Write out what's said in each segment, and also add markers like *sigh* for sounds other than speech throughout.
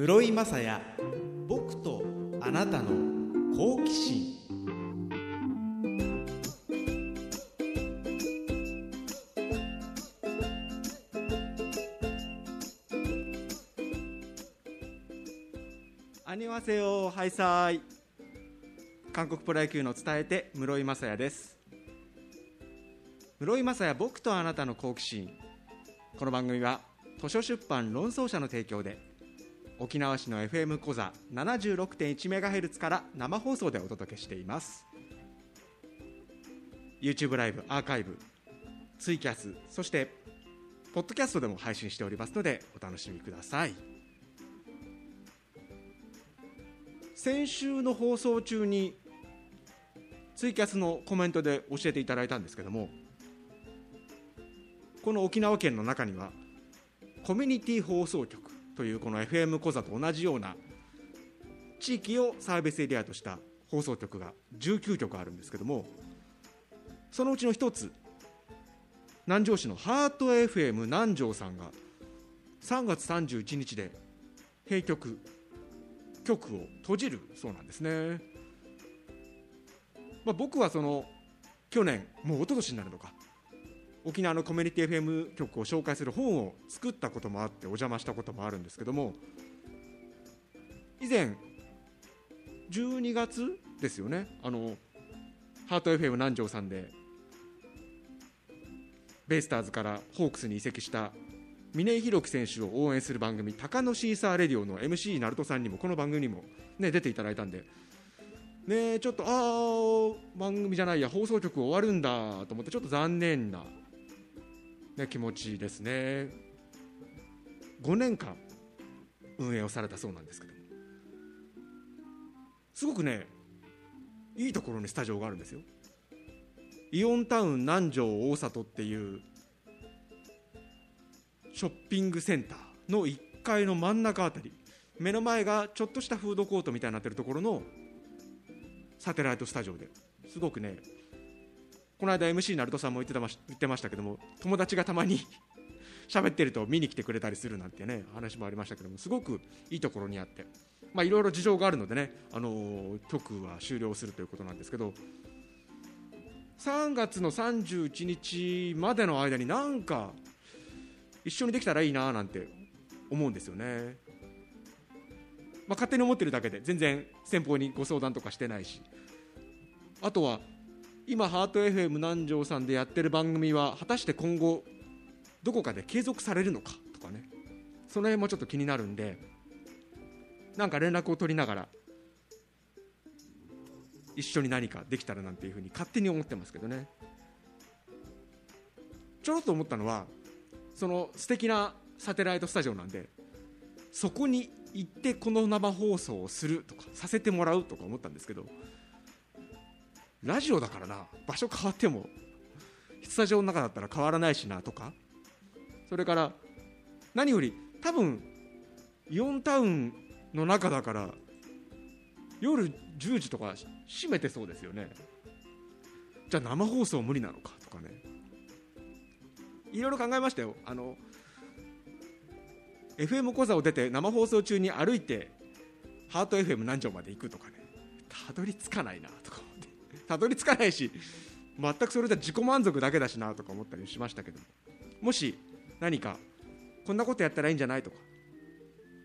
室井雅也僕とあなたの好奇心。アニワセヨハイサイ。韓国プロ野球の伝えて室井雅也です。室井雅也僕とあなたの好奇心。この番組は図書出版論争者の提供で沖縄市の FM 講座 76.1MHz から生放送でお届けしています。YouTube ライブアーカイブツイキャスそしてポッドキャストでも配信しておりますのでお楽しみください。先週の放送中にツイキャスのコメントで教えていただいたんですけどもこの沖縄県の中にはコミュニティ放送局というこの FM 講座と同じような地域をサービスエリアとした放送局が19局あるんですけどもそのうちの一つ南城市のハート FM 南城さんが3月31日で閉局局を閉じるそうなんですね、まあ、僕はその去年もう一昨年になるのか沖縄のコミュニティ FM 局を紹介する本を作ったこともあってお邪魔したこともあるんですけども以前12月ですよねあのハート FM 南條さんでベイスターズからホークスに移籍した峰井宏樹選手を応援する番組「高野シーサーレディオ」の MC ナルトさんにもこの番組にも、ね、出ていただいたんで、ね、ちょっとああ番組じゃないや放送局終わるんだと思ってちょっと残念な、ね、気持ちですね。5年間運営をされたそうなんですけど。すごくねいいところにスタジオがあるんですよ。イオンタウン南城大里っていうショッピングセンターの1階の真ん中あたり。目の前がちょっとしたフードコートみたいになってるところのサテライトスタジオで。すごくねこの間 MC ナルトさんも言ってたま言ってましたけども友達がたまに *laughs* 喋ってると見に来てくれたりするなんてね話もありましたけどもすごくいいところにあってまあいろいろ事情があるのでねあの局は終了するということなんですけど3月の31日までの間になんか一緒にできたらいいななんて思うんですよね、まあ、勝手に思ってるだけで全然先方にご相談とかしてないしあとは今ハート FM 南條さんでやってる番組は果たして今後どこかで継続されるのかとかね。その辺もちょっと気になるんでなんか連絡を取りながら一緒に何かできたらなんていうふうに勝手に思ってますけどね。ちょろっと思ったのはその素敵なサテライトスタジオなんでそこに行ってこの生放送をするとかさせてもらうとか思ったんですけどラジオだからな。場所変わっても。スタジオの中だったら変わらないしなとか。それから何より多分イオンタウンの中だから夜10時とか閉めてそうですよね。じゃあ生放送無理なのかとかね。いろいろ考えましたよ。あの FM 講座を出て生放送中に歩いてハート FM 何条まで行くとかね。たどり着かないなとか。たどり着かないし全くそれで自己満足だけだしなとか思ったりしましたけども。し何かこんなことやったらいいんじゃないとか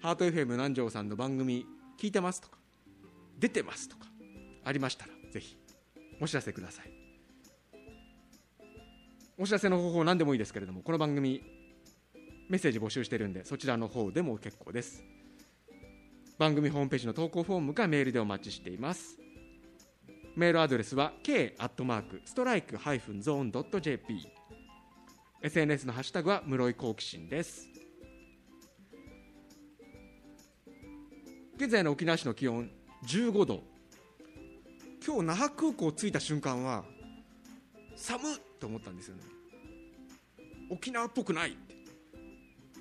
ハート FM 南條さんの番組聞いてますとか出てますとかありましたらぜひお知らせください。お知らせの方法何でもいいですけれどもこの番組メッセージ募集してるんでそちらの方でも結構です。番組ホームページの投稿フォームかメールでお待ちしています。メールアドレスは k アットマークストライクハイフンゾーンドット JP SNS のハッシュタグは室井好奇心です。現在の沖縄市の気温15度。今日那覇空港着いた瞬間は寒っと思ったんですよね。沖縄っぽくないって。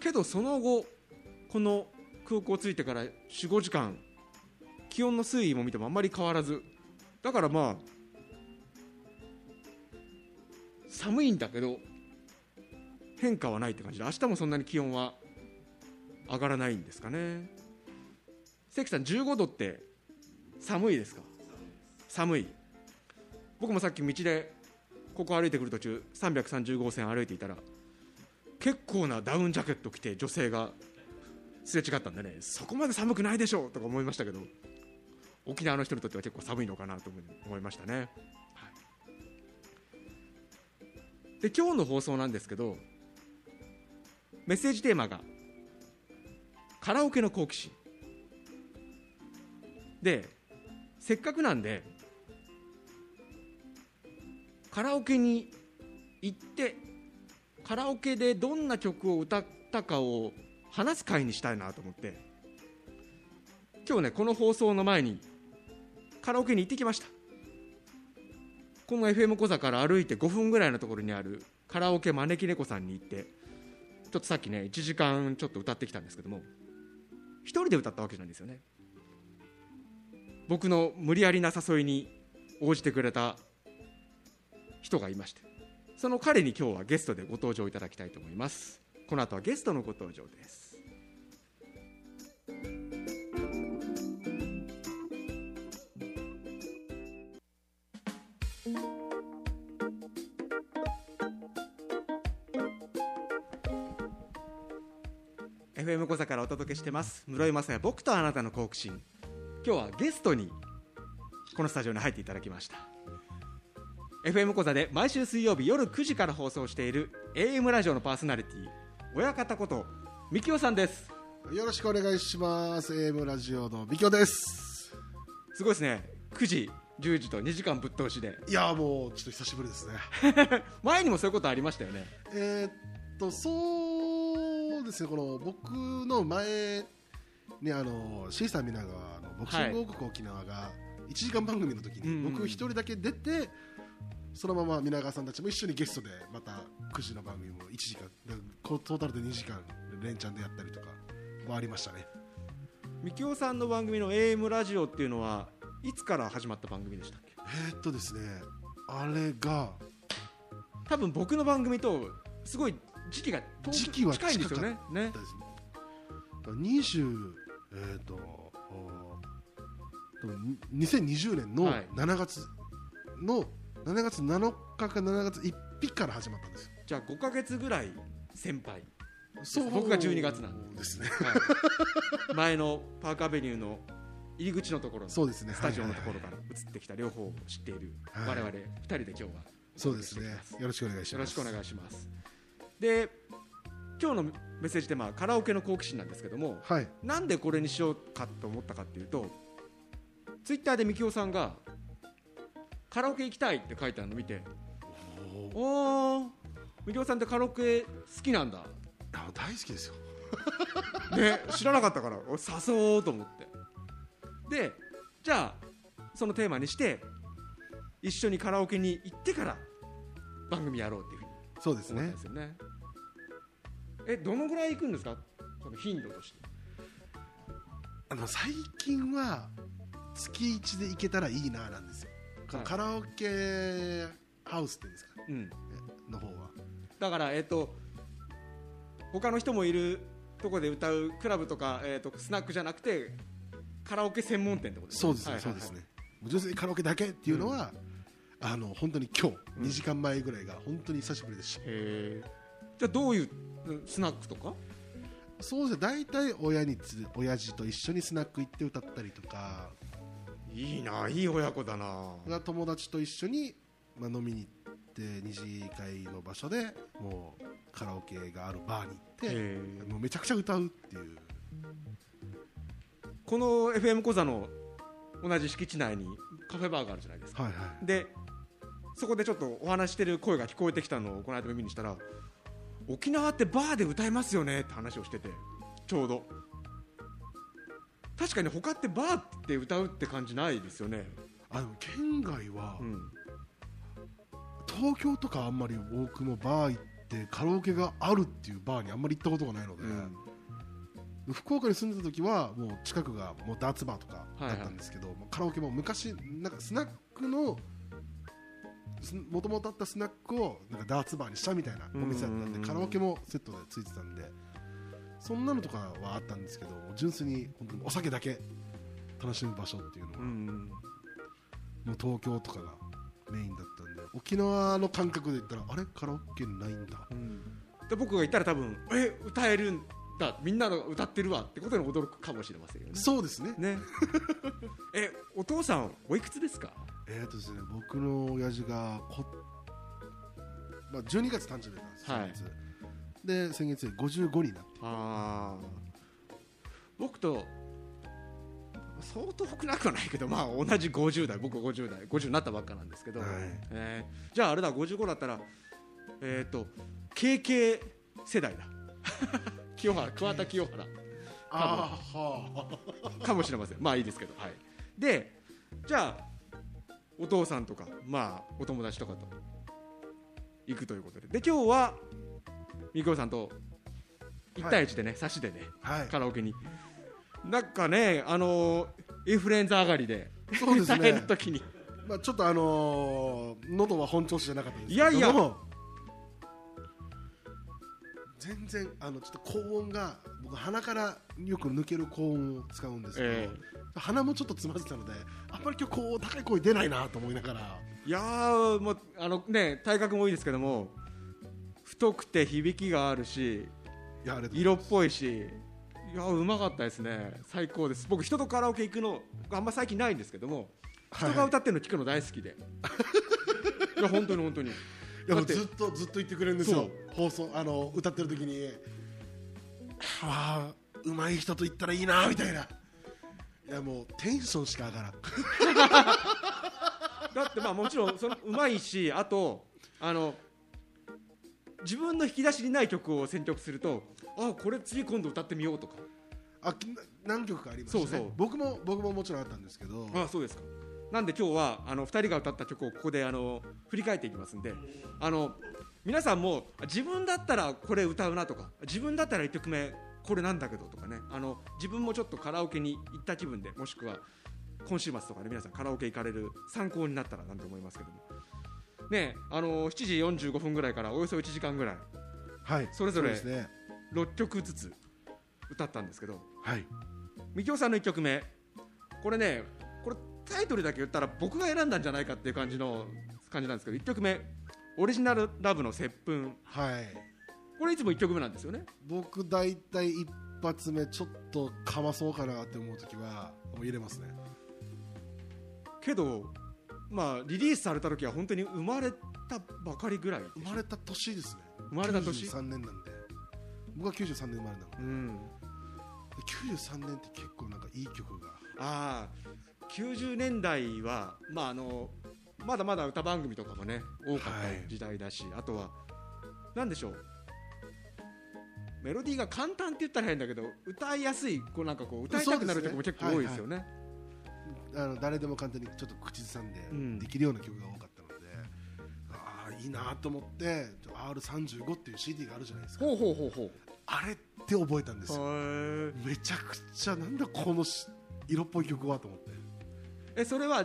けどその後この空港着いてから45時間気温の推移も見てもあんまり変わらずだからまあ寒いんだけど変化はないって感じで明日もそんなに気温は上がらないんですかね。関さん15度って寒いですか？寒い。僕もさっき道でここ歩いてくる途中330号線歩いていたら結構なダウンジャケット着て女性がすれ違ったんでねそこまで寒くないでしょうとか思いましたけど。沖縄の人にとっては結構寒いのかなと思いましたね、はい、で今日の放送なんですけどメッセージテーマがカラオケの好奇心。でせっかくなんでカラオケに行ってカラオケでどんな曲を歌ったかを話す会にしたいなと思って今日ねこの放送の前にカラオケに行ってきました。この FM 小座から歩いて5分ぐらいのところにあるカラオケ招き猫さんに行ってちょっとさっきね1時間ちょっと歌ってきたんですけども1人で歌ったわけじゃないんですよね。僕の無理やりな誘いに応じてくれた人がいましてその彼に今日はゲストでご登場いただきたいと思います。この後はゲストのご登場です。FM 小座からお届けしてます。室井雅也僕とあなたの好奇心。今日はゲストにこのスタジオに入っていただきました。FM 小座で毎週水曜日夜9時から放送している AM ラジオのパーソナリティ親方ことみきおさんです。よろしくお願いします。AM ラジオのみきおです。すごいですね。9時10時と2時間ぶっ通しで。いやもうちょっと久しぶりですね。*laughs* 前にもそういうことありましたよね。えー、っとそうですねこの僕の前にあのシーサー皆川のボクシング王国沖縄が1時間番組の時に僕一人だけ出てそのまま皆川さんたちも一緒にゲストでまた9時の番組も1時間トータルで2時間連チャンでやったりとかもありましたね。みきおさんの番組の AM ラジオっていうのはいつから始まった番組でしたっけ？えー、っとですねあれが多分僕の番組とすごい時期が時期は近いんですよね。ね。20えー、っと2020年の7月の、はい。7月7日か7月1日から始まったんですじゃあ5か月ぐらい先輩。そう。僕が12月なんで。すね、はい、*laughs* 前のパークアベニューの入り口のところそうですね。スタジオのところから移ってきた両方を知っている我々2人で今日はそうですね。よろしくお願いします。よろしくお願いしますで今日のメッセージテーマはカラオケの好奇心なんですけども、はい、なんでこれにしようかと思ったかっていうとツイッターでみきおさんがカラオケ行きたいって書いてあるの見ておおみきおさんってカラオケ好きなんだ。大好きですよ。*laughs* ね知らなかったから誘おうと思って。でじゃあそのテーマにして一緒にカラオケに行ってから番組やろうっていうふうにそうですね。ですよねえどのぐらい行くんですか？その頻度として。あの最近は月1で行けたらいいななんですよ。カラオケハウスっていうんですか、うん、の方は。だからえっ、ー、と他の人もいるとこで歌うクラブとか、えーと、スナックじゃなくてカラオケ専門店ってことですね。そうですね、そうですね。純粋にカラオケだけっていうのは、うん、あの本当に今日、うん、2時間前ぐらいが本当に久しぶりです。しじゃあどういうスナックとか？そうですね。大体親につ親父と一緒にスナック行って歌ったりとか。いいないい親子だな。が友達と一緒に、まあ、飲みに行って二次会の場所でもうカラオケがあるバーに行ってもうめちゃくちゃ歌うっていう。この FM 講座の同じ敷地内にカフェバーがあるじゃないですか、はいはい、でそこでちょっとお話してる声が聞こえてきたのをこの間耳にしたら沖縄ってバーで歌えますよねって話をしててちょうど。確かに他ってバーって歌うって感じないですよね。あの県外は、うん、東京とかあんまり僕もバー行ってカラオケがあるっていうバーにあんまり行ったことがないので、うん、福岡に住んでた時はもう近くがもうダーツバーとかだったんですけど、はいはい、カラオケも昔なんかスナックのもともとあったスナックをなんかダーツバーにしたみたいなお店だったんでカラオケもセットでついてたんでそんなのとかはあったんですけど純粋に本当にお酒だけ楽しむ場所っていうのは、うん。もう東京とかがメインだったんで沖縄の感覚で言ったらあれカラオケないんだ。うん。で僕が言ったら多分え歌えるんだ。みんなの歌ってるわってことに驚くかもしれませんよね。そうですね。ね。えお父さんおいくつですか？えーとですね僕の親父がこ、まあ、12月誕生日なんですはい。先月、で先月で55になって。ああ僕と相当少なくはないけどまあ同じ50代僕50代50になったばっかなんですけど、はい。えーじゃああれだ55だったらえっ、と KK 世代だ。*laughs* 清原桑田清原。ああはかもしれません。まあいいですけど。はい。でじゃあお父さんとかまあお友達とかと行くということで。で今日はみこさんと1対1でね、差しでねあはい。カラオケに。なんかねあのインフルエンザ上がりでそうですね。歌える時に。まあ、ちょっとあのー喉は本調子じゃなかったですけいやいや全然あのちょっと高音が僕鼻からよく抜ける高音を使うんですけど、え鼻もちょっと詰まってたのであんまり今日こう高い声出ないなと思いながら。いやーもうあのね体格もいいですけども太くて響きがあるし色っぽいしいやうまかったですね。最高です。僕人とカラオケ行くのあんま最近ないんですけども人が歌ってるの聞くの大好きで、い、や本当に本当にいやもうずっとずっと言ってくれるんですよ。放送あの歌ってる時に。ああうまい人と言ったらいいなみたいな。いやもうテンションしか上がらん。*laughs* だってまあもちろんそのうまいしあとあの自分の引き出しにない曲を選曲するとあこれ次今度歌ってみようとか。あ何曲かありましたね。そうそう。僕も僕ももちろんあったんですけど。あそうですかなんで今日はあの2人が歌った曲をここであの振り返っていきますんであの皆さんも自分だったらこれ歌うなとか自分だったら1曲目これなんだけどとかねあの自分もちょっとカラオケに行った気分でもしくは今週末とかで皆さんカラオケ行かれる参考になったらなんて思いますけども。ねあの7時45分ぐらいからおよそ1時間ぐらいはいそれぞれうですね。6曲ずつ歌ったんですけど。はい。みきおさんの1曲目。これねこれタイトルだけ言ったら僕が選んだんじゃないかっていう感じの感じなんですけど1曲目「オリジナルラブの接吻。はい」これいつも1曲目なんですよね。僕大体一発目ちょっとかまそうかなって思う時はもう入れますね。けどまあリリースされた時は本当に生まれたばかりぐらい生まれた年ですね。生まれた年？93年なんで。僕は93年生まれなのうん。で93年って結構なんかいい曲が。ああ90年代はまああのまだまだ歌番組とかもね多かった時代だし、あとはなんでしょう。メロディーが簡単って言ったら変だけど歌いやすいこうなんかこう歌いたくなる曲も結構多いですよね。あの誰でも簡単にちょっと口ずさんでうん。できるような曲が多かったので、ああいいなと思って R35 っていう CD があるじゃないですか。ほうほうほうほう。あれって覚えたんですよ。へめちゃくちゃなんだこのし色っぽい曲はと思ってえそれは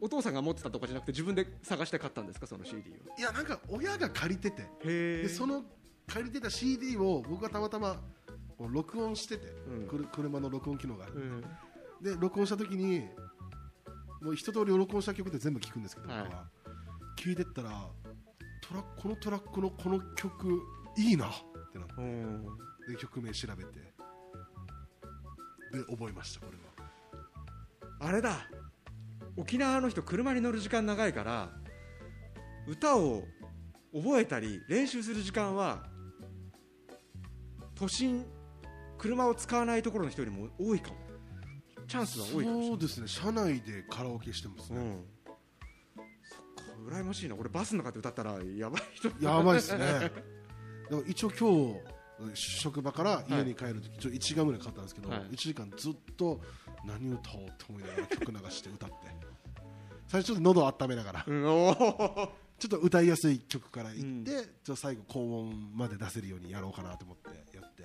お父さんが持ってたとかじゃなくて自分で探して買ったんですかその CD を？いやなんか親が借りてて。へでその借りてた CD を僕がたまたま録音してて、うん。車の録音機能がある、うん。で録音した時にもう一通り録音した曲って全部聴くんですけど、はい。僕は。聴いてったらトラこのトラックのこの曲いいなってなって。うん。で曲名調べて。で覚えましたこれはあれだ。沖縄の人車に乗る時間長いから歌を覚えたり練習する時間は都心車を使わないところの人よりも多いかも。チャンスは多いかもしれない。そうですね。車内でカラオケしてますね、うん。そっか羨ましいな。俺バスの中で歌ったらやばい人やばいですね。だから一応今日職場から家に帰るとき、ちょ1時間ぐらいかかったんですけど、はい。1時間ずっと何歌おうと思いながら曲流して歌って。最初ちょっと喉を温めながら。うんちょっと歌いやすい曲からいって、うん。ちょっと最後高音まで出せるようにやろうかなと思ってやって。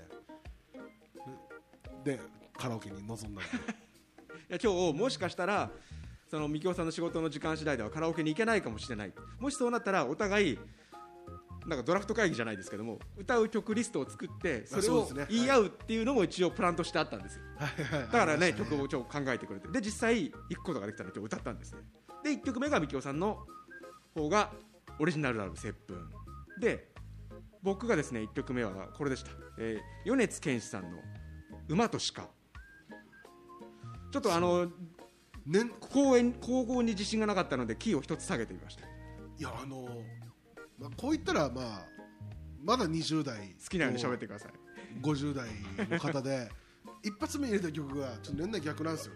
ででカラオケに臨んだんで *laughs* いや今日もしかしたらそのみきおさんの仕事の時間次第ではカラオケに行けないかもしれない。もしそうなったらお互いなんかドラフト会議じゃないですけども歌う曲リストを作ってそれを言い合うっていうのも一応プランとしてあったんですよ。だからね曲をちょ考えてくれて。で実際行くことができたので歌ったんですね。で1曲目がみきおさんの方がオリジナルアルバム「接吻」で僕がですね1曲目はこれでした、えー米津玄師さんの「馬と鹿」ちょっとあのね。公演高校に自信がなかったのでキーを一つ下げてみました。いやあのまあこう言ったらまあまだ20代好きなように喋ってください。50代の方で *laughs* 一発目に入れた曲がちょっと年代逆なんですよ。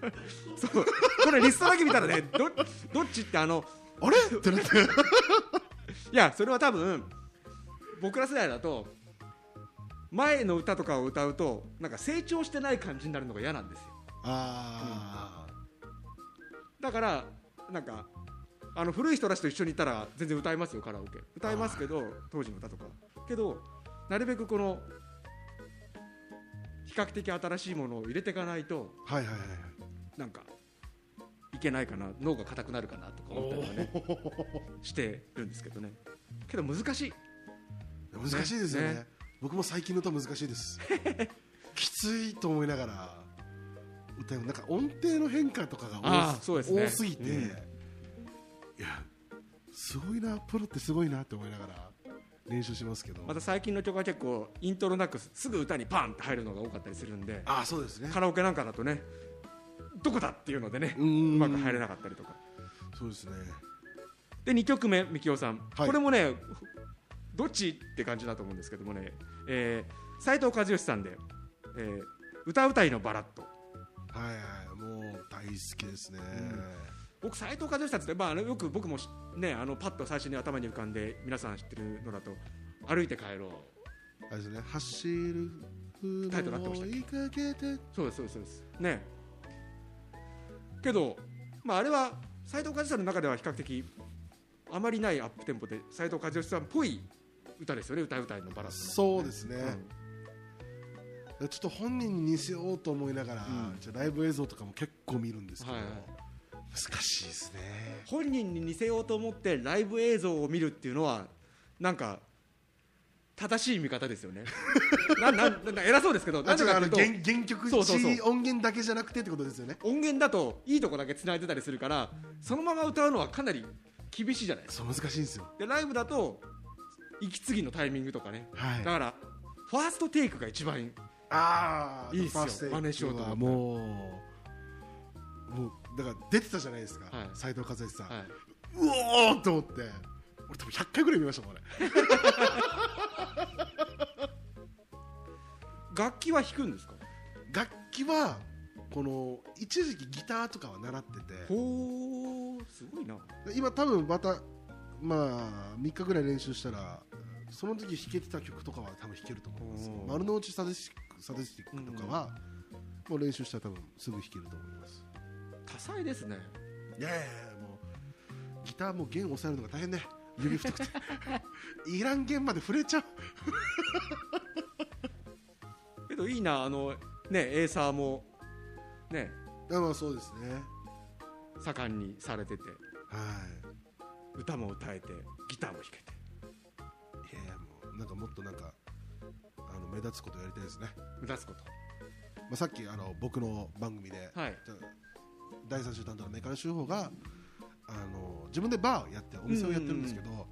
そう。これリストだけ見たらねどどっちってあのあれ？ってなって。*laughs* いやそれは多分僕ら世代だと前の歌とかを歌うとなんか成長してない感じになるのが嫌なんですよ。あだからなんかあの古い人たちと一緒にいたら全然歌いますよカラオケ。歌いますけど当時の歌とか。けどなるべくこの比較的新しいものを入れていかないとあはいはいはい。なんかいけないかな脳が硬くなるかなとか思ったりはね *laughs* してるんですけどね。けど難しい。難しいですよね。ね。僕も最近の歌難しいです。*laughs* きついと思いながら歌うなんか音程の変化とかがあ多すね。多すぎて、うんすごいなプロってすごいなって思いながら練習しますけど。また最近の曲は結構イントロなくすぐ歌にパンって入るのが多かったりするんでああそうですね。カラオケなんかだとねどこだっていうのでねううん。まく入れなかったりとか。そうですね。で2曲目みきおさん、はい。これもねどっちって感じだと思うんですけどもね、えー、斉藤和義さんで、えー歌うたいのバラッドはいはい。もう大好きですね、僕斉藤和義さんって、まあ、よく僕もしねあのパッと最初に頭に浮かんで皆さん知ってるのだと歩いて帰ろう。あれですね。走るタイトル合って。ましたっけそうですそうですそうです。ね。けど、まあ、あれは斉藤和義さんの中では比較的あまりないアップテンポで斉藤和義さんっぽい歌ですよね。歌うたいのバラッドねそうですね、うん。ちょっと本人に似せようと思いながら、うん。じゃあライブ映像とかも結構見るんですけど、はいはい難しいですね。本人に似せようと思ってライブ映像を見るっていうのはなんか正しい見方ですよね。*laughs* ななな偉そうですけどあなんでかっていうと原原曲そうそうそう。一音源だけじゃなくてってことですよね。音源だといいとこだけ繋いでたりするからそのまま歌うのはかなり厳しいじゃない。ですかそう難しいんですよ。でライブだと息継ぎのタイミングとかね。はい。だからファーストテイクが一番ああいいっすよ真似しようと思もう。もうだから出てたじゃないですかはい。斎、藤和義さん、はい。うおーと思って。俺多分100回ぐらい見ましたもん俺 *laughs* 楽器は弾くんですか？楽器はこの一時期ギターとかは習ってて。ほーすごいな。今多分またまあ3日ぐらい練習したらその時弾けてた曲とかは多分弾けると思います。丸の内サディスティックサディスティックとかは、もう練習したら多分すぐ弾けると思います多彩ですね。いやいやもうギターも弦押さえるのが大変ね。指太くて。*laughs* いらん弦まで触れちゃう。けどいいなあのねエーサーもね。まあそうですね。盛んにされてて。はい。歌も歌えてギターも弾けて。いやいやもうなんかもっとなんかあの目立つことやりたいですね、目立つこと。まあ、さっきあの僕の番組で、はい第三週担当のメカル手法があの自分でバーをやってお店をやってるんですけど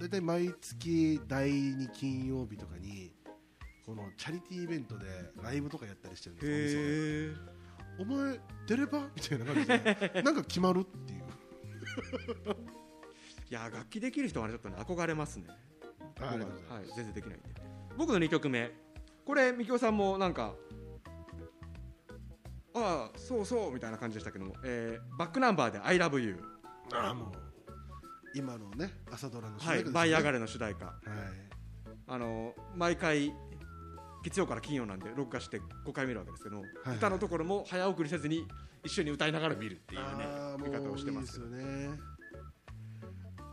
大体毎月第2金曜日とかにこのチャリティーイベントでライブとかやったりしてるんですよお店お前出れば？みたいな感じで *laughs* なんか決まるっていう。*laughs* いや楽器できる人はねちょっとね憧れますね。はい、全然できないんで。僕の2曲目。これみきおさんもなんかああそうそうみたいな感じでしたけども、えーバックナンバーで「ILOVEYOU ああもう今のね朝ドラの」主はい「題歌ですね。舞い上がれ」の主題歌。はい。あの毎回月曜から金曜なんで録画して5回見るわけですけども、はい。歌のところも早送りせずに一緒に歌いながら見るっていうね見方をしてます。よね。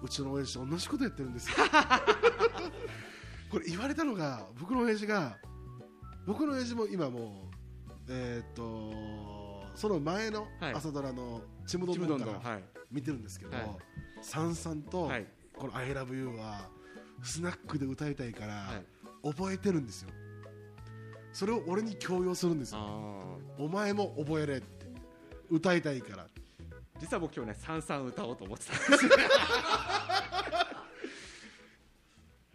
うちの親父同じことやってるんですよ。*laughs* これ言われたのが僕の親父が僕の親父も今もうえーっとその前のはい。朝ドラの「ちむどんどん」から見てるんですけどはい。さんさんとはい、この「ILOVEYOU」はスナックで歌いたいから、はい。覚えてるんですよ。それを俺に強要するんですよ。あお前も覚えれって。歌いたいから。ー実は僕今日ね「さんさん」歌おうと思ってたんです。よ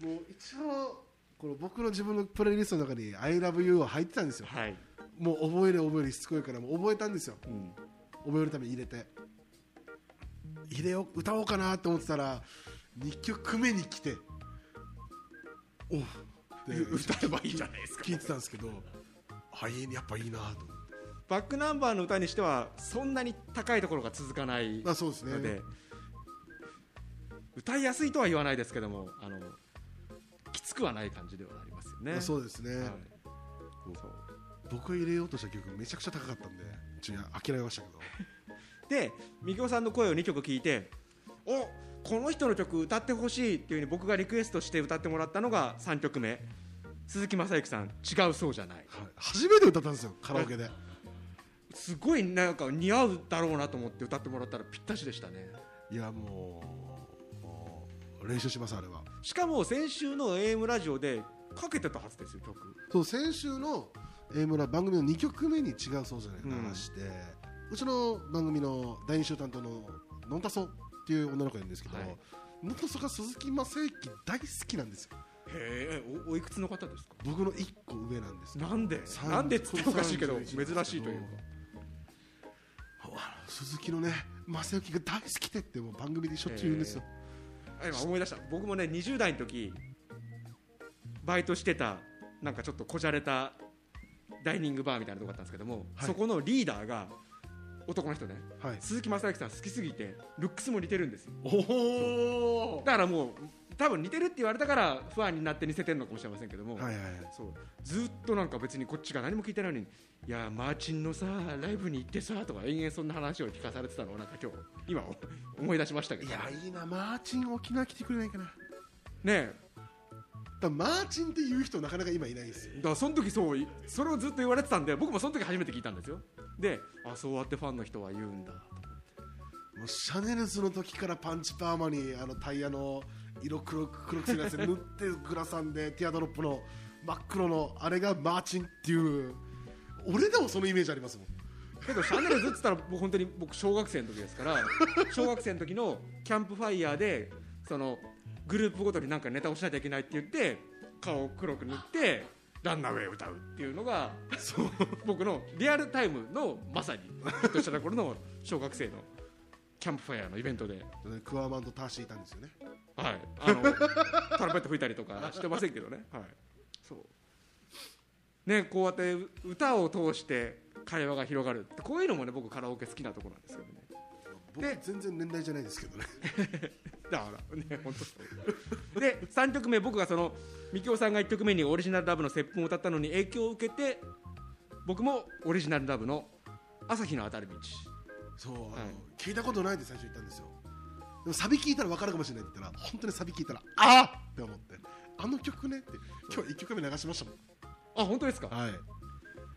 *laughs* もう一応この僕の自分のプレイリストの中に「ILOVEYOU」は入ってたんですよ。はい、もう覚えれ覚えれしつこいからもう覚えたんですよ。うん、覚えるために入れて。入れよう歌おうかなと思ってたら2曲目に来ておう。って歌えばいいじゃないですか。聞いてたんですけどあいやっぱいいなと思って。バックナンバーの歌にしてはそんなに高いところが続かないあそうですね。ので、歌いやすいとは言わないですけどもあのきつくはない感じではありますよね。あそうですね、はい。そう僕が入れようとした曲めちゃくちゃ高かったんでちょっと諦めましたけど。*laughs* でみきおさんの声を2曲聞いておこの人の曲歌ってほしいっていうふうに僕がリクエストして歌ってもらったのが3曲目。鈴木雅之さん「違うそうじゃない。はい。初めて歌ったんですよカラオケで」すごいなんか似合うだろうなと思って歌ってもらったらぴったしでしたね。いやもうもう練習しますあれは。しかも先週の AM ラジオでかけてたはずですよ曲。そう先週の A 村番組の2曲目に違うそうじゃないうん。流して、うちの番組の第2週担当ののんたそっていう女の子がいるんですけど、はい。のんたそが鈴木雅之大好きなんですよ。へえおおいくつの方ですか？僕の1個上なんですなんで？三なんでっつっておかしいけど31珍しいというか鈴木のね雅之が大好きでってもう番組でしょっちゅう言うんですよ、あ今思い出した。僕もね20代の時バイトしてたなんかちょっとこじゃれたダイニングバーみたいなとこだったんですけども、はい。そこのリーダーが男の人ねはい。鈴木雅之さん好きすぎてルックスも似てるんですよ。おおだからもう多分似てるって言われたから不安になって似せてるのかもしれませんけども、はいはいはい。そう。ずっとなんか別にこっちが何も聞いてないのに「いやマーチンのさライブに行ってさ」とか延々そんな話を聞かされてたのをなんか今日今思い出しましたけど。いやいいなマーチン沖縄来てくれないかな。ねえらマーチンっていう人なかなか今いないんですよ。だからその時そういそれをずっと言われてたんで僕もその時初めて聞いたんですよ。であそうやってファンの人は言うんだ。ともうシャネルズの時からパンチパーマにあのタイヤの色黒く黒くするやつ塗ってグラサンで *laughs* ティアドロップの真っ黒のあれがマーチンっていう。俺でもそのイメージありますもん。けどシャネルズっつったらもう本当に僕小学生の時ですから小学生の時のキャンプファイヤーでそのグループごとになんかネタをしなきゃいけないって言って顔を黒く塗ってランナーウェイを歌うっていうのが僕のリアルタイムのまさにヒットした頃の小学生のキャンプファイヤーのイベントで、クワマンとターシーいたんですよね。はい、あの *laughs* トランペット吹いたりとかしてませんけどね、はい、そう。ねこうやって歌を通して会話が広がるこういうのもね僕カラオケ好きなところなんですけどね。僕で全然年代じゃないですけどね。*laughs* だからね本当で3曲目僕がそのみきおさんが1曲目にオリジナルラブの「接吻」を歌ったのに影響を受けて僕もオリジナルラブの「朝日の当たる道。そう、あのはい。聞いたことないって最初言ったんですよ。でもサビ聞いたら分かるかもしれないって言ったら本当にサビ聞いたらああって思ってあの曲ねって今日1曲目流しましたもん」あ本当ですか？はい。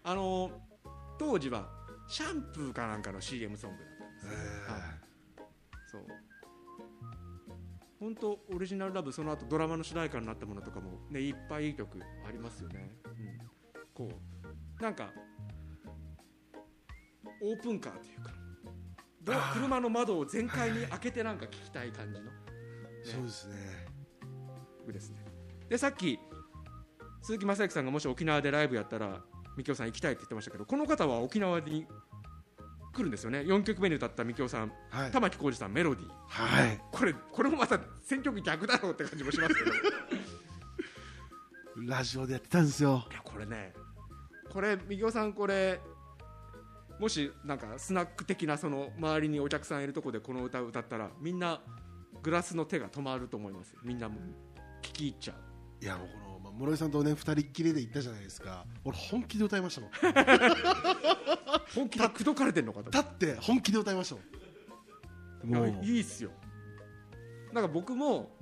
あの当時はシャンプーかなんかの CM ソングですよえはい。そう。本当オリジナルラブその後ドラマの主題歌になったものとかもねいっぱいいい曲ありますよね、うん、こう。なんかオープンカーというか車の窓を全開に開けてなんか聞きたい感じの。そうですね。曲ですね。でさっき鈴木雅之さんがもし沖縄でライブやったらみきおさん行きたいって言ってましたけどこの方は沖縄に来るんですよね。4曲目に歌ったみきおさんはい。玉置浩二さんメロディー。はい。これこれもまた選曲逆だろうって感じもしますけど。い *laughs* ラジオでやってたんですよ。やこれねこれみきおさんこれもしなんかスナック的なその周りにお客さんいるとこでこの歌を歌ったらみんなグラスの手が止まると思います。みんなもう聞き入っちゃう。いやもうこの、まあ、室井さんとね二人っきりで行ったじゃないですか。俺本気で歌いましたもん。*laughs* 本気で口説かれてんのかと立って本気で歌いましたもん。いやいいっすよ。なんか僕も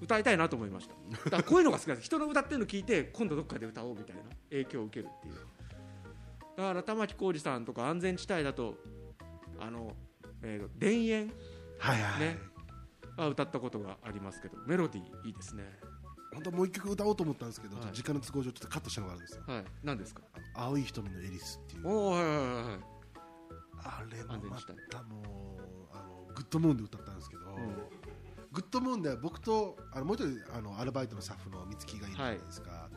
歌いたいなと思いました。だからこういうのが好きなんです人の歌ってるの聞いて今度どっかで歌おうみたいな。影響を受けるっていう。だから玉置浩二さんとか安全地帯だとあの、えーと田園はいはい、ねあ歌ったことがありますけどメロディーいいですね本当はもう一曲歌おうと思ったんですけど、はい。時間の都合上ちょっとカットしたのがあるんですよ。はい。何ですか「青い瞳のエリス」っていう。おおはいはいはいはい。あれもまたもうあのグッドムーンで歌ったんですけど、グッドムーンで僕とあのもう一人あのアルバイトのスタッフの美月がいるじゃないですか、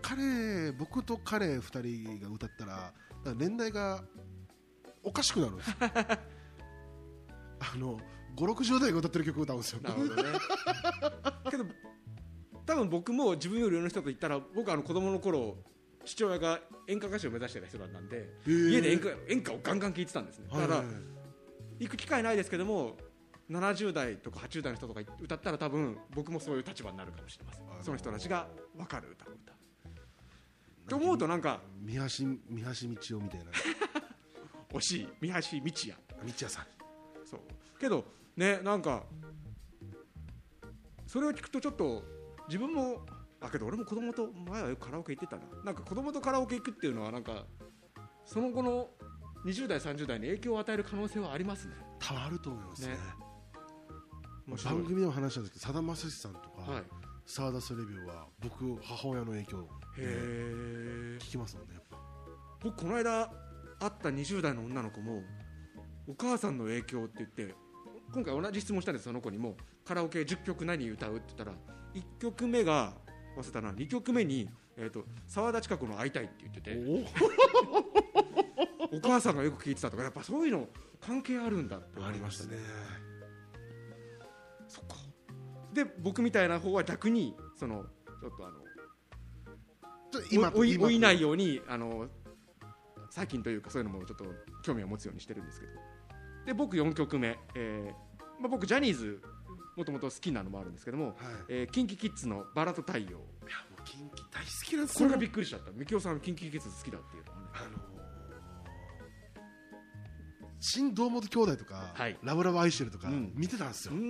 彼僕と彼2人が歌ったら年代がおかしくなるんですよ。*laughs* あの560代が歌ってる曲を歌うんですよ。なるほどね。*laughs* けど多分僕も自分より上の人と言ったら僕あの子供の頃父親が演歌歌手を目指してた人だったんで家で演歌演歌をガンガン聴いてたんですね。だから、はい行く機会ないですけども70代とか80代の人とか歌ったら多分僕もそういう立場になるかもしれません。あのー。その人たちが分かる歌を歌う。と思うとなんか三橋三橋道夫みたいな。*laughs* 惜しい。三橋道也道也さん。そう。けどねなんかそれを聞くとちょっと自分もあけど俺も子供と前はよくカラオケ行ってたな。なんか子供とカラオケ行くっていうのはなんかその後の20代30代に影響を与える可能性はありますね。多分あると思いますね。ね。番組でも話したんですけどさだまさしさんとか、はい。スターダストレビューは僕母親の影響へえ聞きますもんねやっぱ。僕この間会った20代の女の子もお母さんの影響って言って今回同じ質問したんですその子にも。カラオケ10曲何歌うって言ったら1曲目が忘れたな2曲目にえー、と沢田近くの会いたいって言ってて。お母さんがよく聞いてたとかやっぱそういうの関係あるんだって。思いましたね。そっか。で僕みたいな方は逆にそのちょっとあの今追い追いないよようにあの最近というかそういうのもちょっと興味を持つようにしてるんですけど。で僕4曲目、えーまあ、僕ジャニーズもともと好きなのもあるんですけども、はい。えー、キンキキッズの「バラと太陽。いやもう近畿大好きなんですこれがよびっくりしちゃった。みきおさんキンキキッズ好きだっていうの。はねあのー新堂本兄弟とか、はい。ラブラブ愛してるとか、うん。見てたんですよ、うーも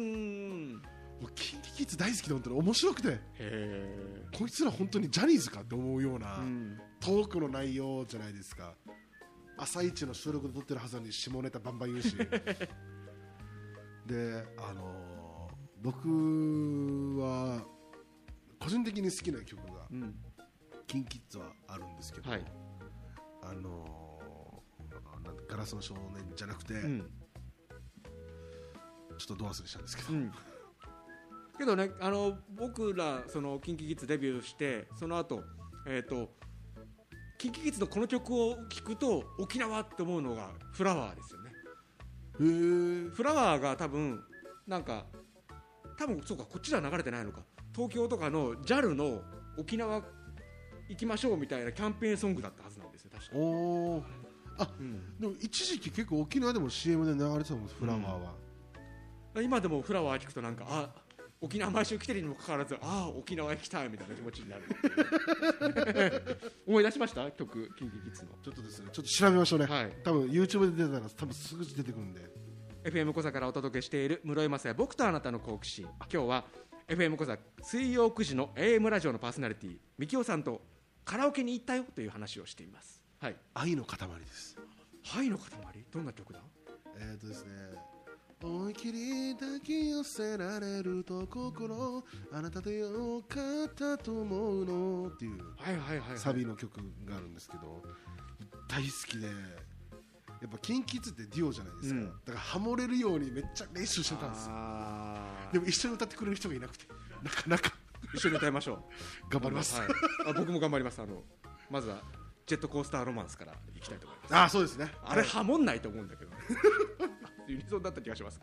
んうキンキキッズ大好きで本当に面白くて。へこいつら本当にジャニーズかって思うような、え、うん、トークの内容じゃないですか。朝一の収録で撮ってるはずなのに下ネタバンバン言うし。*laughs* であのー僕は個人的に好きな曲がうん、KinKiDs はあるんですけど、はい、あのガラスの少年じゃなくて、うん。ちょっとド忘れしたんですけど、うん、けどねあの僕らその KinKiKids デビューしてその後えっ、と KinKiKids のこの曲を聴くと沖縄って思うのがフラワーですよね。フラワーが多分なんか多分そうかこっちでは流れてないのか。東京とかの JAL の沖縄行きましょうみたいなキャンペーンソングだったはずなんですよ確か、おー。うん。でも一時期結構沖縄でも CM で流れてたもんフラワーは、今でもフラワー聞くとなんかあ沖縄毎週来てるにもかかわらずああ沖縄行きたいみたいな気持ちになる *laughs* 思い出しました？曲 KinKiKids の。ちょっとですねちょっと調べましょうね、はい。多分 YouTube で出たら多分すぐ出てくるんで FM 小座からお届けしている室井雅也僕とあなたの好奇心。今日は FM 小座水曜9時の AM ラジオのパーソナリティみきおさんとカラオケに行ったよという話をしています。はい。愛の塊です。はいの塊？どんな曲だ？えっ、ー、とですね思い切り抱き寄せられると心あなたでよかったと思うのっていうはいはいはい、はい、サビの曲があるんですけど大好きでやっぱ KinKiDs ってデュオじゃないですか、うん。だからハモれるようにめっちゃ練習してたんですよ。でも一緒に歌ってくれる人がいなくてなかなか。一緒に歌いましょう。*laughs* 頑張ります、はい、あ僕も頑張ります。あのまずはジェットコースターロマンスからいきたいと思います。ああそうですね。あれハモんないと思うんだけど。ユニゾンだった気がします。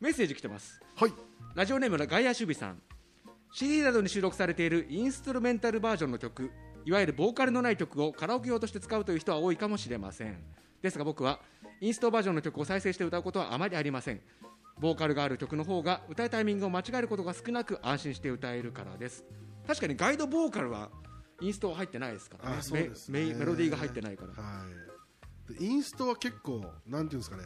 メッセージ来てます。はい。ラジオネームのガイア守備さん。CD などに収録されているインストゥルメンタルバージョンの曲いわゆるボーカルのない曲をカラオケ用として使うという人は多いかもしれませんですが僕はインストバージョンの曲を再生して歌うことはあまりありません。ボーカルがある曲の方が歌うタイミングを間違えることが少なく安心して歌えるからです。確かにガイドボーカルはインストは入ってないですからね。ね。メメメロディーが入ってないから。はい。でインストは結構なんていうんですかね。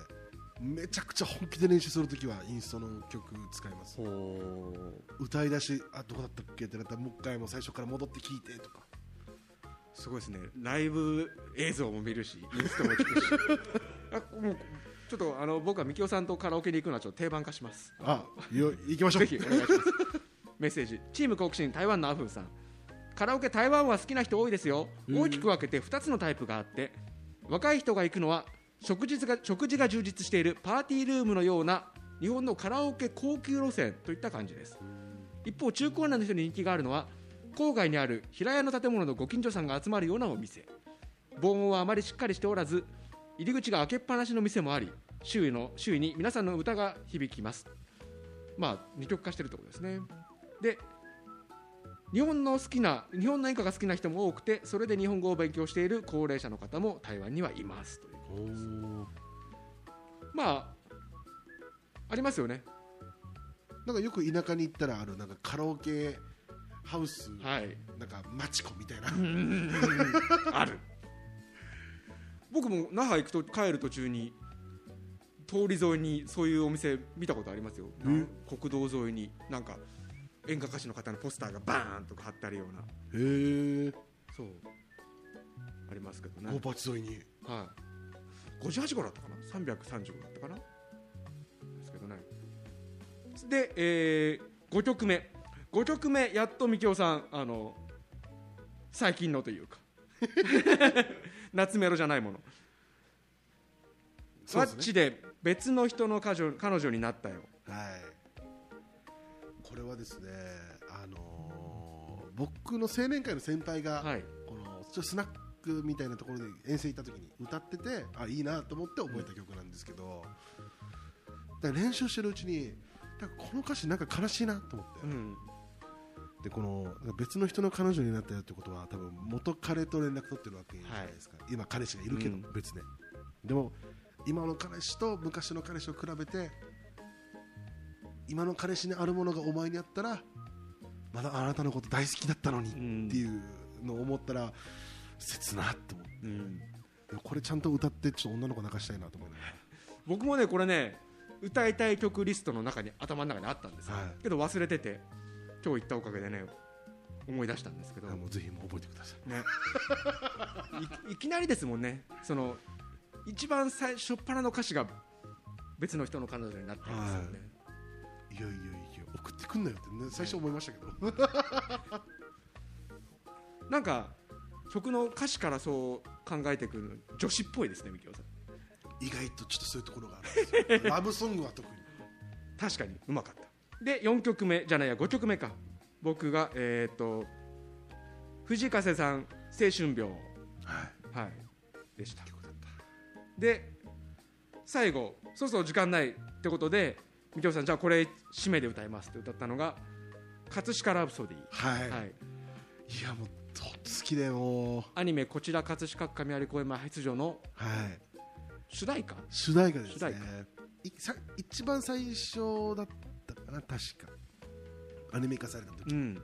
めちゃくちゃ本気で練習するときはインストの曲使います。ほ歌い出しあどこだったっけ？ってなったらもう一回もう最初から戻って聴いてとか。うすごいですね。ライブ映像も見るしインストも聞くし。*laughs* あもうちょっとあの僕はみきおさんとカラオケに行くのはちょっと定番化します。あよ行きましょう。ぜひお願いします。メッセージ。チーム好奇心台湾のアフンさん。カラオケ台湾は好きな人多いですよ。うん。大きく分けて2つのタイプがあって若い人が行くのは食事が食事が充実しているパーティールームのような日本のカラオケ高級路線といった感じです。一方中高年の人に人気があるのは郊外にある平屋の建物のご近所さんが集まるようなお店。防音はあまりしっかりしておらず入り口が開けっぱなしの店もあり周囲の周囲に皆さんの歌が響きます。まあ二極化してるところですね。で日本の好きな日本の演歌が好きな人も多くてそれで日本語を勉強している高齢者の方も台湾にはいます。というおー。まあありますよね。なんかよく田舎に行ったらあるなんかカラオケハウス、はい。なんかマチコみたいな、ある。*laughs* 僕も那覇行くと帰る途中に通り沿いにそういうお店見たことありますよ。え？国道沿いになんか演歌歌手の方のポスターがバーンとか貼ってあるような。へえ。そう。ありますけどね。ゴーパチ沿いに。はい、58号だったかな？335だったかな？ですけどね。で、え5曲目5曲目やっとみきおさんあの最近のというか。*laughs* 夏メロじゃないもの。ワッチで別の人の彼女彼女になったよ。はい。これはですねあのー僕の青年会の先輩が、はい。このスナックみたいなところで遠征行った時に歌っててあいいなと思って覚えた曲なんですけど、練習してるうちにこの歌詞なんか悲しいなと思って、うんでこの別の人の彼女になったよってことは多分元彼と連絡取ってるわけじゃないですか、今彼氏がいるけど、うん。別で。でも今の彼氏と昔の彼氏を比べて今の彼氏にあるものがお前にあったらまだあなたのこと大好きだったのにうん。っていうのを思ったら切なって思って。うん。これちゃんと歌ってちょっと女の子泣かしたいなと思いなが僕もねこれね歌いたい曲リストの中に頭の中にあったんですよ、はい。けど忘れてて今日行ったおかげでね思い出したんですけど。ら、もうぜひもう覚えてください。ね、いいきなりですもんね。その一番最初っ端の歌詞が別の人の彼女になってるんですよね、い。やいやいや送ってくんなよって、ね、最初思いましたけど、*laughs* なんか曲の歌詞からそう考えてくる女子っぽいですねみきおさん。意外とちょっとそういうところがあるんですよ。*laughs* ラブソングは特に。確かにうまかったで4曲目じゃないや5曲目か。僕がえっ、と藤風さん「青春病」はい。はい。でした。で最後そうそう時間ないってことでみきおさんじゃあこれ締めで歌いますって歌ったのが「葛飾ラブソディ」はい、はい、い、やもうと好きでもう。アニメ「こちら葛飾区上有公園前出場」のはい。主題歌？主題歌ですね。いさ一番最初だったかな確か。アニメ化された時、うん。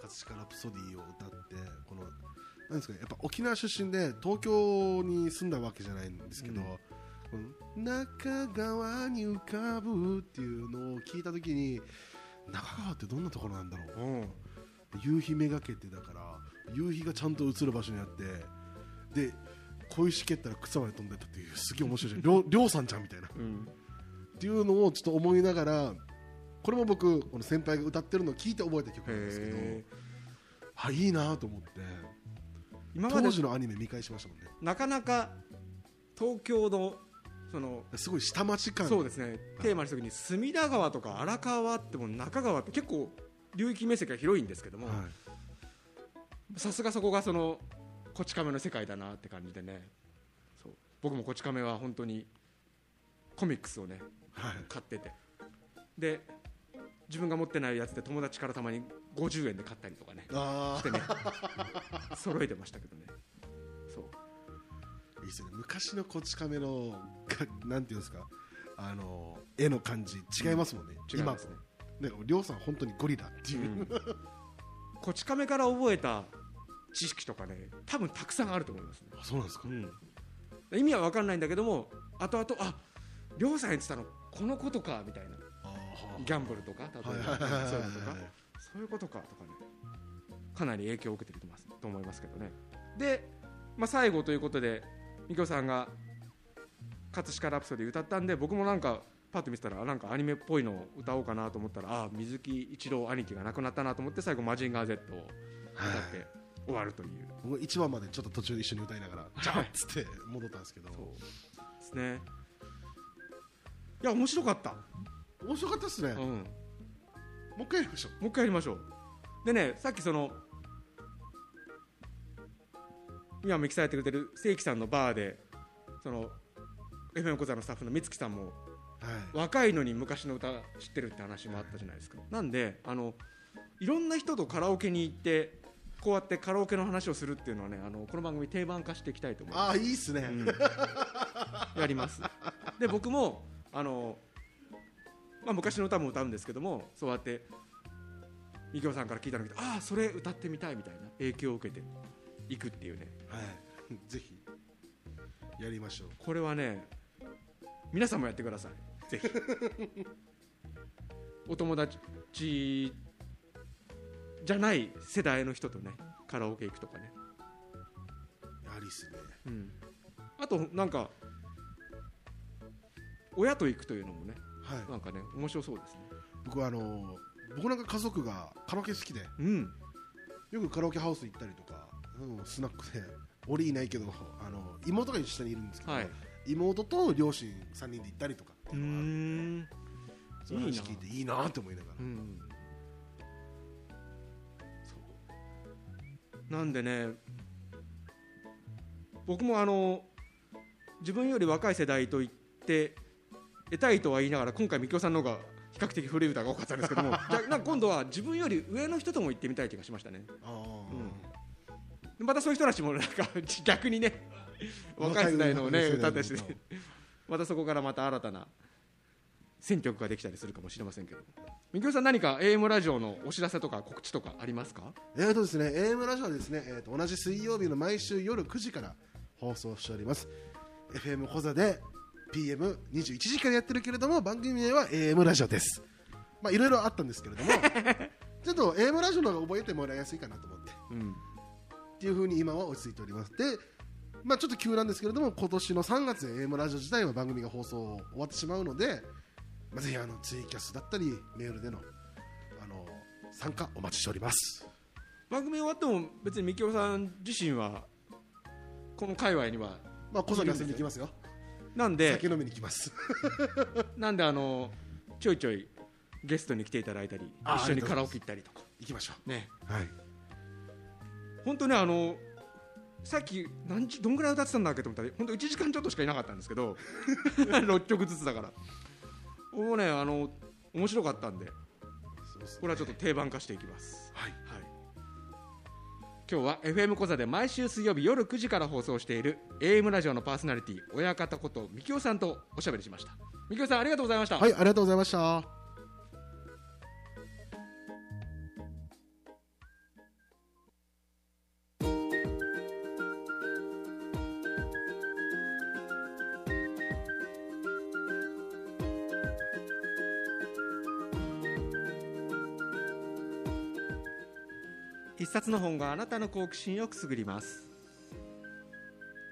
葛飾ラプソディを歌ってこのなんですかねやっぱ沖縄出身で東京に住んだわけじゃないんですけど、うん。この中川に浮かぶっていうのを聞いた時に中川ってどんなところなんだろう。うん。夕日めがけてだから夕日がちゃんと映る場所にあってで小石蹴ったら草まで飛んでったっていうすげえ面白いじゃん。*laughs* りょうさんちゃんみたいな。うん。っていうのをちょっと思いながらこれも僕この先輩が歌ってるのを聞いて覚えた曲なんですけどへあいいなと思って今まで当時のアニメ見返しましたもんね。なかなか東京のそのすごい下町感。そうですね。テーマにした時に隅田川とか荒川っても中川って結構領域面積が広いんですけどもはい。さすがそこがそのこち亀の世界だなって感じでね。僕もこち亀は本当にコミックスをねはい。買ってて。で自分が持ってないやつで友達からたまに50円で買ったりとかね。あしてね。揃えてましたけどね。そう。あいいですね。昔のこち亀のがなんていうんですか。あの絵の感じ違いますもんね、違いますね。今ねりょうさん本当にゴリラっていう、うん。こち亀から覚えた知識とかね多分たくさんあると思いますね、あそうなんですか、うん、意味は分かんないんだけども後々あ亮さん言ってたのこのことかみたいなギャンブルとか例えばそういうことか。そういうことかとかね。かなり影響を受けてると思いますと思いますけどね。で、まあ、最後ということでみきょさんが葛飾ラプソディ歌ったんで僕もなんかパッと見てたらなんかアニメっぽいのを歌おうかなと思ったらああ水木一郎兄貴が亡くなったなと思って最後「マジンガー Z」を歌って終わるという、僕1話までちょっと途中で一緒に歌いながら「じゃあ!」っつって戻ったんですけど。そうですね。いや面白かった、面白かったですね、うん、ももう一回やりましょう。う一回やりましょう。でねさっきその今ミキサーやってくれてる正規さんのバーでその FM 小座のスタッフの美月さんもはい。若いのに昔の歌知ってるって話もあったじゃないですか。なんであのいろんな人とカラオケに行ってこうやってカラオケの話をするっていうのはねあのこの番組定番化していきたいと思います。ああいいっすね、うん。やります。で僕もあの、まあ、昔の歌も歌うんですけどもそうやってみきおさんから聞いたのをああそれ歌ってみたいみたいな影響を受けていくっていうね。はい、*laughs* ぜひやりましょう。これはね皆さんもやってください。ぜひ。*laughs* お友達じゃない世代の人とねカラオケ行くとかね、ありっすね。うん、あとなんか親と行くというのもねはい。なんかね面白そうですね。僕はあの僕なんか家族がカラオケ好きでうん。よくカラオケハウス行ったりとか、うん、スナックで俺いないけどあの妹が下にいるんですけど、はい。妹と両親3人で行ったりとかってういうのがあるんその話聞いていいな。って思いながら。うん。なんでね僕もあの自分より若い世代と言って得たいとは言いながら今回みきおさんの方が比較的古い歌が多かったんですけども *laughs* じゃあなんか今度は自分より上の人とも行ってみたい気がしましたね。あでまたそういう人たちもなんか *laughs* 逆にね若い世代のね歌ったりしてまたそこからまた新たな選曲ができたりするかもしれませんけどみきおさん何か AM ラジオのお知らせとか告知とかありますか？えーとですね AM ラジオはですね、えー、と同じ水曜日の毎週夜9時から放送しております。FM 小座で PM21 時からやってるけれども番組名は AM ラジオです。まあいろいろあったんですけれども *laughs* ちょっと AM ラジオの方が覚えてもらいやすいかなと思って。うん。っていうふうに今は落ち着いております。でまあちょっと急なんですけれども今年の3月で AM ラジオ自体は番組が放送終わってしまうので、まあ、ぜひあのツイキャスだったりメールでのあの参加お待ちしております。番組終わっても別にみきおさん自身はこの界隈にはまあ小座に遊びに行きますよなんで酒飲みに行きます。*laughs* なんであのちょいちょいゲストに来ていただいたりあ一緒にカラオケ行ったりとか。行きましょね。うはい。本当ねあのさっき何時どんぐらい歌ってたんだっけと思ったら本当1時間ちょっとしかいなかったんですけど *laughs* *laughs* 6曲ずつだから。もうねあの面白かったんでこれはちょっと定番化していきます、はいはい、今日は FM 小座で毎週水曜日夜9時から放送している AM ラジオのパーソナリティ親方ことみきおさんとおしゃべりしました。みきおさんありがとうございました、はいありがとうございました。冊の本があなたの好奇心をくすぐります。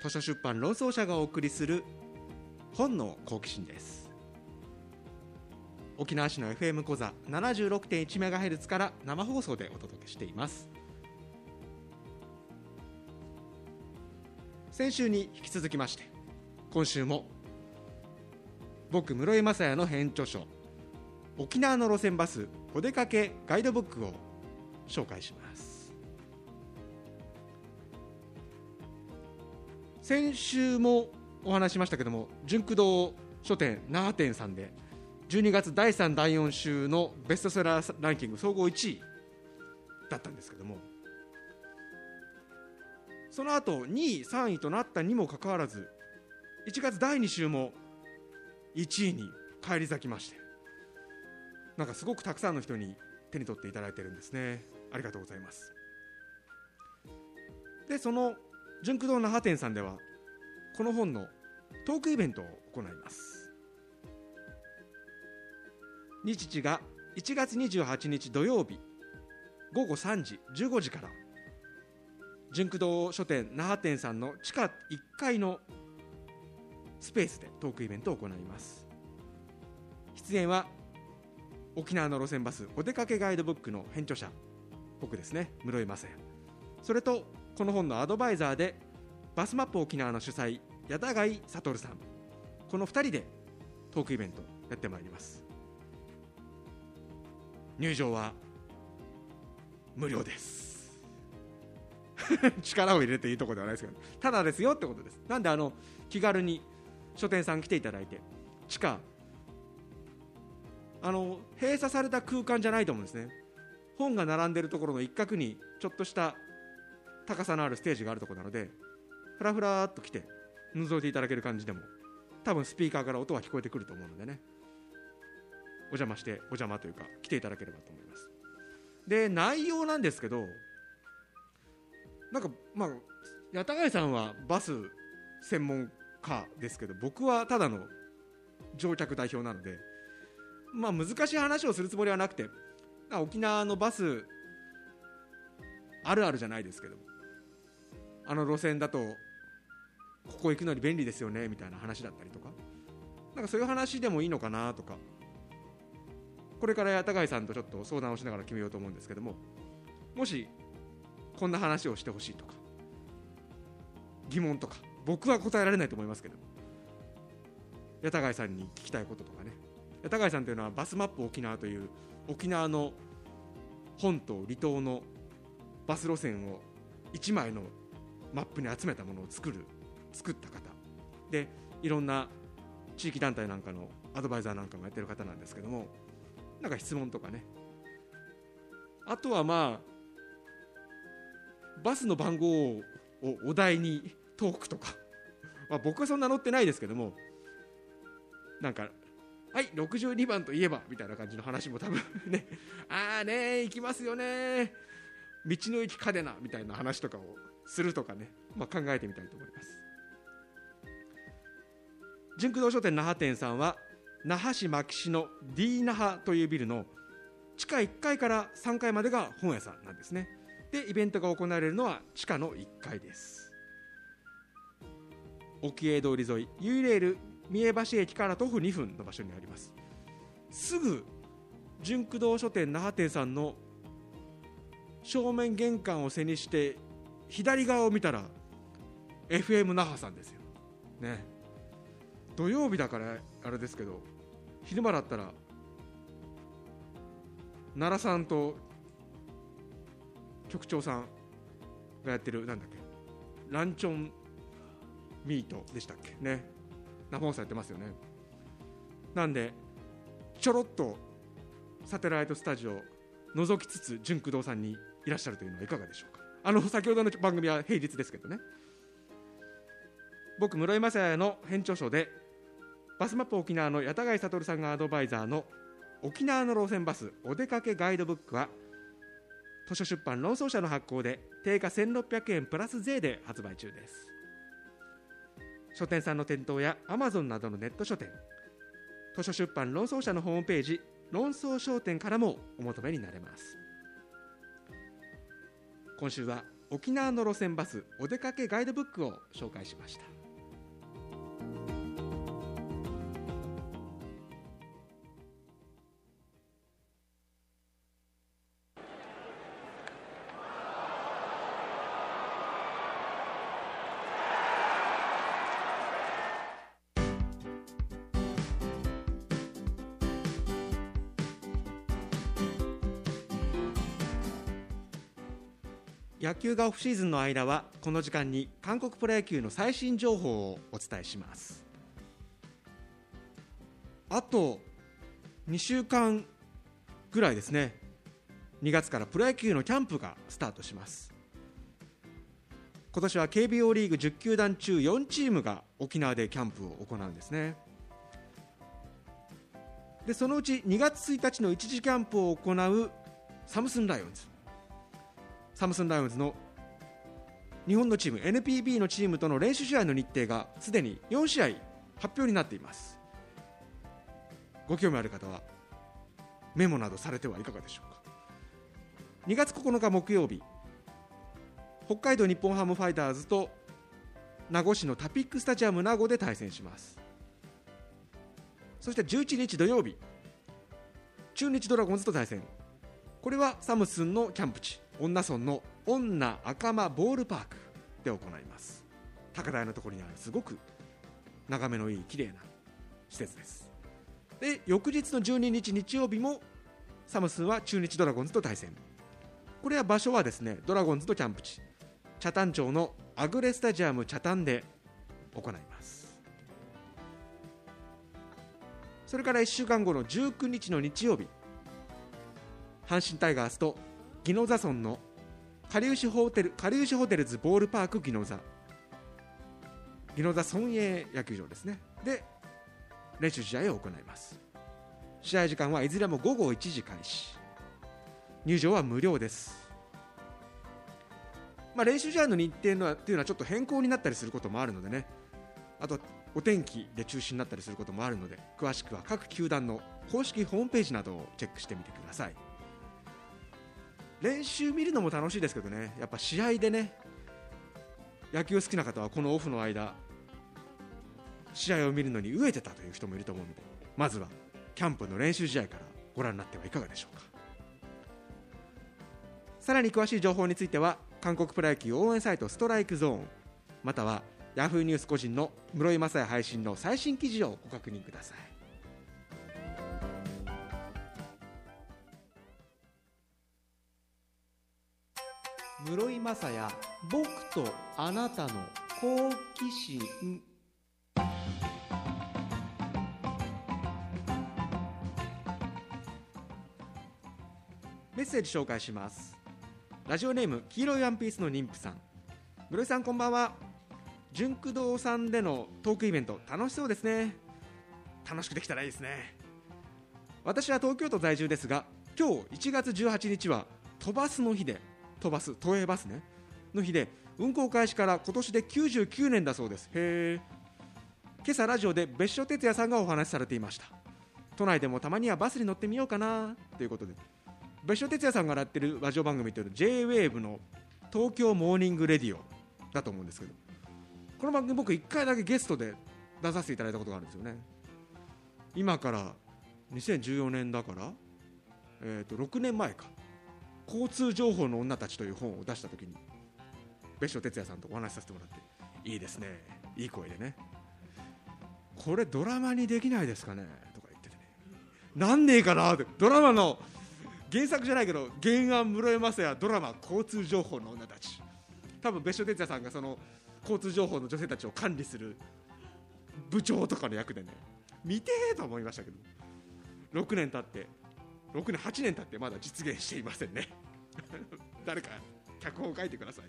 図書出版論争者がお送りする本の好奇心です。沖縄市の FM 講座 76.1MHz から生放送でお届けしています。先週に引き続きまして今週も僕室井雅也の編著書沖縄の路線バスお出かけガイドブックを紹介します。先週もお話しましたけども純駆動書店那覇店さんで12月第3第4週のベストセラーランキング総合1位だったんですけどもその後2位3位となったにもかかわらず1月第2週も1位に返り咲きましてなんかすごくたくさんの人に手に取っていただいてるんですね。ありがとうございます。でその純駆動那覇店さんではこの本のトークイベントを行います。日時が1月28日土曜日午後3時15時から純駆動書店那覇店さんの地下1階のスペースでトークイベントを行います。出演は沖縄の路線バスお出かけガイドブックの編著者僕ですね室井雅也。それとこの本のアドバイザーでバスマップ沖縄の主催矢田貝悟さん。この2人でトークイベントやってまいります。入場は無料です。*laughs* 力を入れていいところではないですけどただですよってことです。なんであの気軽に書店さん来ていただいて地下あの閉鎖された空間じゃないと思うんですね。本が並んでるところの一角にちょっとした高さのあるステージがあるとこなのでふらふらっと来て覗いていただける感じでも多分スピーカーから音が聞こえてくると思うのでね。お邪魔してお邪魔というか来ていただければと思います。で内容なんですけどなんかまあ八田貝さんはバス専門家ですけど僕はただの乗客代表なのでまあ難しい話をするつもりはなくて沖縄のバスあるあるじゃないですけどもあの路線だとここ行くのに便利ですよねみたいな話だったりとか。なんかそういう話でもいいのかなとか。これから八田貝さんとちょっと相談をしながら決めようと思うんですけども。もしこんな話をしてほしいとか。疑問とか。僕は答えられないと思いますけど八田貝さんに聞きたいこととかね。八田貝さんというのはバスマップ沖縄という沖縄の本島離島のバス路線を1枚のマップに集めたものを作る作った方。でいろんな地域団体なんかのアドバイザーなんかもやってる方なんですけどもなんか質問とかね。あとはまあバスの番号をお題にトークとか、まあ、僕はそんな乗ってないですけどもなんかはい62番といえばみたいな感じの話も多分ね。ああね行きますよね道の駅嘉手納みたいな話とかをするとかね、まあ、考えてみたいと思います。純駆動書店那覇店さんは那覇市牧師の D 那覇というビルの地下1階から3階までが本屋さんなんですね。でイベントが行われるのは地下の1階です。沖江通り沿いユイレール三重橋駅から徒歩2分の場所にあります。すぐ純駆動書店那覇店さんの正面玄関を背にして左側を見たら FM 那覇さんですよ。ね。土曜日だからあれですけど昼間だったら奈良さんと局長さんがやってるなんだっけランチョンミートでしたっけ？ね。生放送やってますよね。なんでちょろっとサテライトスタジオ覗きつつ純駆動さんにいらっしゃるというのはいかがでしょう？あの先ほどの番組は平日ですけどね。僕室井雅也の編著書でバスマップ沖縄の八田貝悟さんがアドバイザーの沖縄の路線バスお出かけガイドブックは図書出版論争者の発行で定価1600円プラス税で発売中です。書店さんの店頭やアマゾンなどのネット書店図書出版論争者のホームページ論争商店からもお求めになれます。今週は沖縄の路線バスお出かけガイドブックを紹介しました。球がオフシーズンの間はこの時間に韓国プロ野球の最新情報をお伝えします。あと2週間ぐらいですね。2月からプロ野球のキャンプがスタートします。今年は KBO リーグ10球団中4チームが沖縄でキャンプを行うんですね。でそのうち2月1日の一時キャンプを行うサムスンライオンズ。サムスンライオンズの日本のチーム NPB のチームとの練習試合の日程がすでに4試合発表になっています。ご興味ある方はメモなどされてはいかがでしょうか。2月9日木曜日北海道日本ハムファイターズと名護市のタピックスタジアム名護で対戦します。そして11日土曜日中日ドラゴンズと対戦。これはサムスンのキャンプ地。恩納村の恩納赤間ボールパークで行います。高台のところにあるすごく眺めのいい綺麗な施設です。で翌日の12日日曜日もサムスンは中日ドラゴンズと対戦。これは場所はですねドラゴンズとキャンプ地北谷町のアグレスタジアム北谷で行います。それから1週間後の19日の日曜日阪神タイガースと宜野座村のかりゆしホテルかりゆしホテルズボールパーク宜野座宜野座村営野球場ですね。で練習試合を行います。試合時間はいずれも午後1時開始。入場は無料です。まあ、練習試合の日程のっていうのはちょっと変更になったりすることもあるのでね。あとお天気で中止になったりすることもあるので詳しくは各球団の公式ホームページなどをチェックしてみてください。練習見るのも楽しいですけどね。やっぱ試合でね野球好きな方はこのオフの間試合を見るのに飢えてたという人もいると思うのでまずはキャンプの練習試合からご覧になってはいかがでしょうか。さらに詳しい情報については韓国プロ野球応援サイトストライクゾーンまたはヤフーニュース個人の室井雅也配信の最新記事をご確認ください。室井雅也僕とあなたの好奇心。メッセージ紹介します。ラジオネーム黄色いワンピースの妊婦さん。室井さんこんばんは。純駆動さんでのトークイベント楽しそうですね。楽しくできたらいいですね。私は東京都在住ですが今日1月18日は飛ばすの日で飛ばす都営バスね。の日で運行開始から今年で99年だそうです。へえ今朝ラジオで別所哲也さんがお話しされていました。都内でもたまにはバスに乗ってみようかな。ということで別所哲也さんがやってるラジオ番組というのは J-WAVE の東京モーニングレディオだと思うんですけどこの番組僕1回だけゲストで出させていただいたことがあるんですよね。今から2014年だから、えー、と6年前か。交通情報の女たちという本を出した時に別所哲也さんとお話しさせてもらっていいですね。いい声でね。これドラマにできないですかね？とか言っててね。なんねえかな？ってドラマの原作じゃないけど原案室山雅也ドラマ交通情報の女たち。多分別所哲也さんがその交通情報の女性たちを管理する部長とかの役でね。見てーと思いましたけど。6年経って6年8年経ってまだ実現していませんね。*laughs* 誰か脚本を書いてください。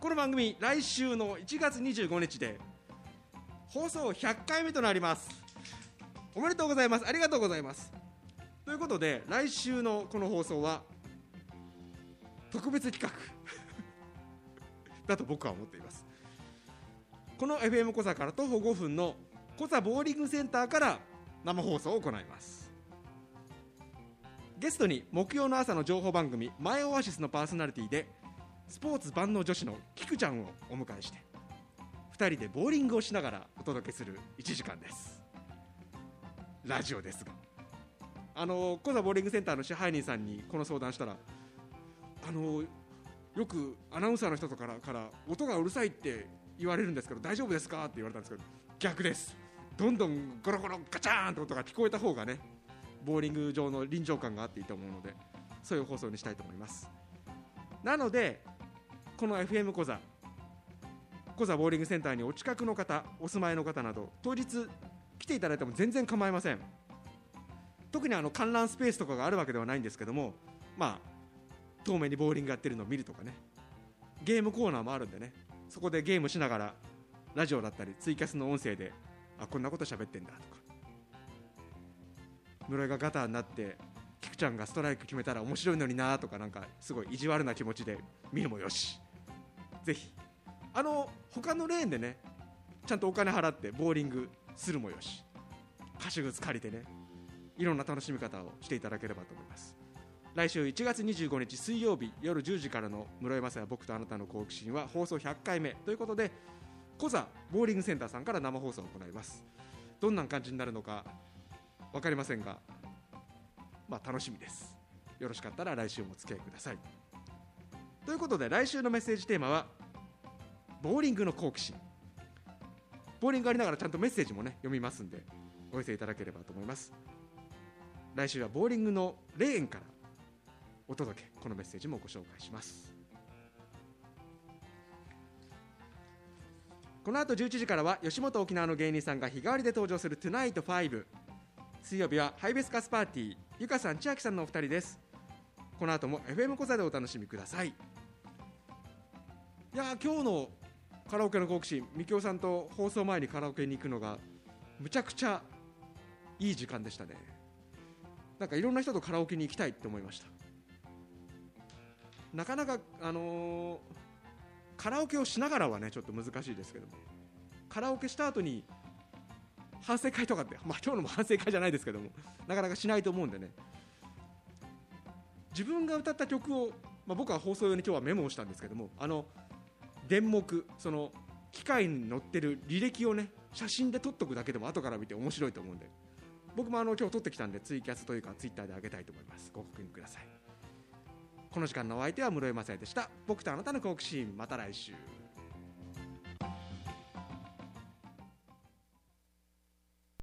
この番組来週の1月25日で放送100回目となります。おめでとうございます。ありがとうございます。ということで来週のこの放送は特別企画だと僕は思っています。この FM 小座から徒歩5分の小座ボーリングセンターから生放送を行います。ゲストに木曜の朝の情報番組「マイオアシス」のパーソナリティでスポーツ万能女子のキクちゃんをお迎えして2人でボーリングをしながらお届けする1時間です。ラジオですが。あの小座ボーリングセンターの支配人さんにこの相談したらあのよくアナウンサーの人とからから音がうるさいって言われるんですけど大丈夫ですか？って言われたんですけど逆です。どんどんゴロゴロガチャーンって音が聞こえた方がねボーリング場の臨場感があっていいと思うのでそういう放送にしたいと思います。なのでこの FM 講座講座ボーリングセンターにお近くの方お住まいの方など当日来ていただいても全然構いません。特にあの観覧スペースとかがあるわけではないんですけどもまあ遠目にボーリングやってるのを見るとかね。ゲームコーナーもあるんでね。そこでゲームしながらラジオだったりツイキャスの音声であこんなこと喋ってんだとか。室井がガターになって菊ちゃんがストライク決めたら面白いのになとかなんかすごい意地悪な気持ちで見るもよし。ぜひ。あの他のレーンでねちゃんとお金払ってボーリングするもよし。歌手靴借りてねいろんな楽しみ方をしていただければと思います。来週1月25日水曜日夜10時からの室井雅也僕とあなたの好奇心は放送100回目ということでコザボーリングセンターさんから生放送を行います。どんな感じになるのか分かりませんがまあ楽しみです。よろしかったら来週もお付き合いください。ということで来週のメッセージテーマはボーリングの好奇心。ボーリングありながらちゃんとメッセージもね読みますんでお寄せいただければと思います。来週はボーリングのレーンからお届けこのメッセージもご紹介します。この後11時からは吉本沖縄の芸人さんが日替わりで登場する「トゥナイト5」水曜日はハイベスカスパーティーゆかさん千秋さんのお二人です。この後も FM 小座でお楽しみください。いや今日のカラオケの好奇心みきおさんと放送前にカラオケに行くのがむちゃくちゃいい時間でしたね。なんかいろんな人とカラオケに行きたいって思いました。なかなかあのー、カラオケをしながらはねちょっと難しいですけども。カラオケした後に反省会とかってまあ今日のも反省会じゃないですけどもなかなかしないと思うんでね。自分が歌った曲を、まあ、僕は放送用に今日はメモをしたんですけどもあの電目その機械に載ってる履歴をね写真で撮っとくだけでも後から見て面白いと思うんで。僕もあの今日撮ってきたんでツイキャスというかツイッターで上げたいと思います。ご確認ください。この時間のお相手は室井雅也でした。僕とあなたの好奇心また来週。